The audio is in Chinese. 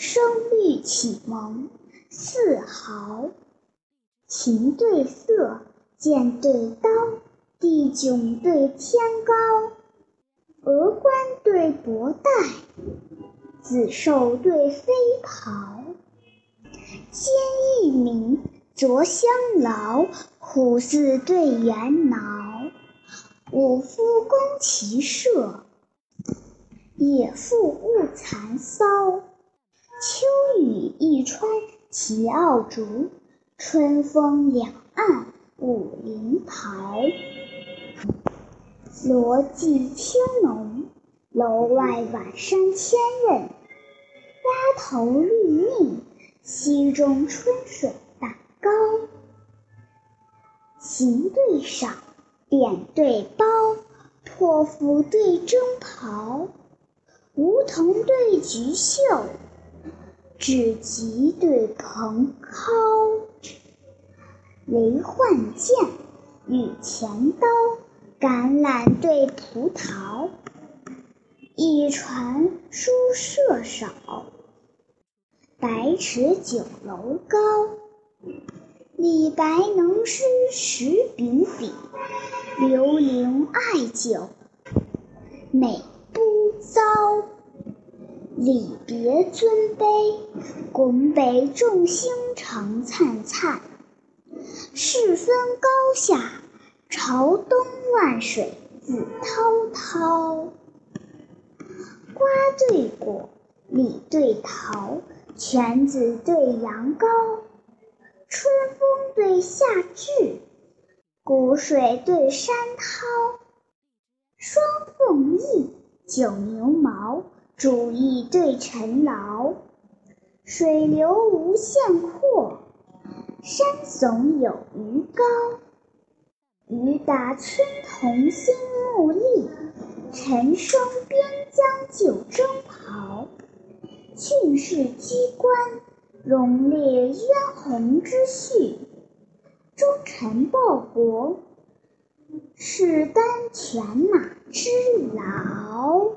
声律启蒙四豪。琴对瑟，剑对刀，地迥对天高。峨冠对博带，紫绶对飞袍。坚毅鸣，着香劳，虎似对猿挠。武夫攻骑射，野妇误蚕骚。一川齐傲竹，春风两岸舞灵袍。罗髻青浓，楼外晚山千仞。鸭头绿腻，溪中春水荡高。行对赏，点对包，托付对征袍。梧桐对菊秀。纸棘对蓬蒿，雷换剑，雨前刀，橄榄对葡萄。一传书社少，百尺酒楼高。李白能诗十秉笔，刘伶爱酒美。礼别尊卑，拱北众星长灿灿。世分高下，朝东万水自滔滔。瓜对果，李对桃，犬子对羊羔。春风对夏至，谷水对山涛。双凤翼，九牛毛。主意对臣劳，水流无限阔，山耸有余高。雨打春桐新木立，晨升边疆旧征袍。庆事机关，荣列渊鸿之序；忠臣报国，是担犬马之劳。